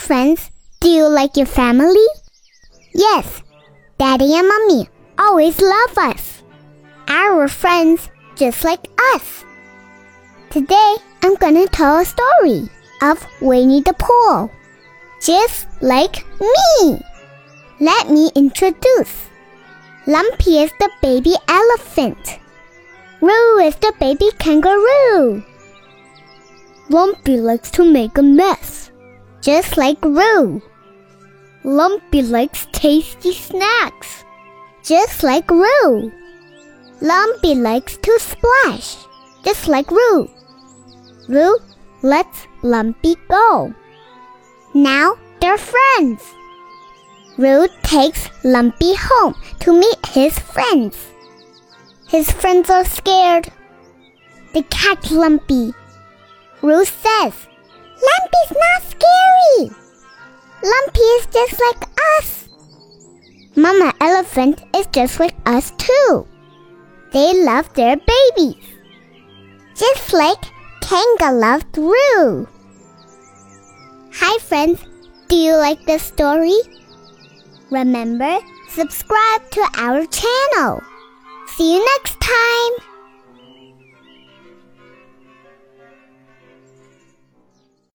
friends, do you like your family? Yes, Daddy and Mommy always love us. Our friends just like us. Today, I'm gonna tell a story of Winnie the Pooh, just like me. Let me introduce. Lumpy is the baby elephant. Roo is the baby kangaroo. Lumpy likes to make a mess, just like Roo. Lumpy likes tasty snacks, just like Roo. Lumpy likes to splash, just like Roo. Roo lets Lumpy go. Now they're friends. Roo takes Lumpy home to meet his friends. His friends are scared. They catch Lumpy. Roo says, Lumpy's not scary. Lumpy is just like us. Mama Elephant is just like us too. They love their babies. Just like Kanga loved Roo. Hi friends, do you like this story? Remember, subscribe to our channel. See you next time.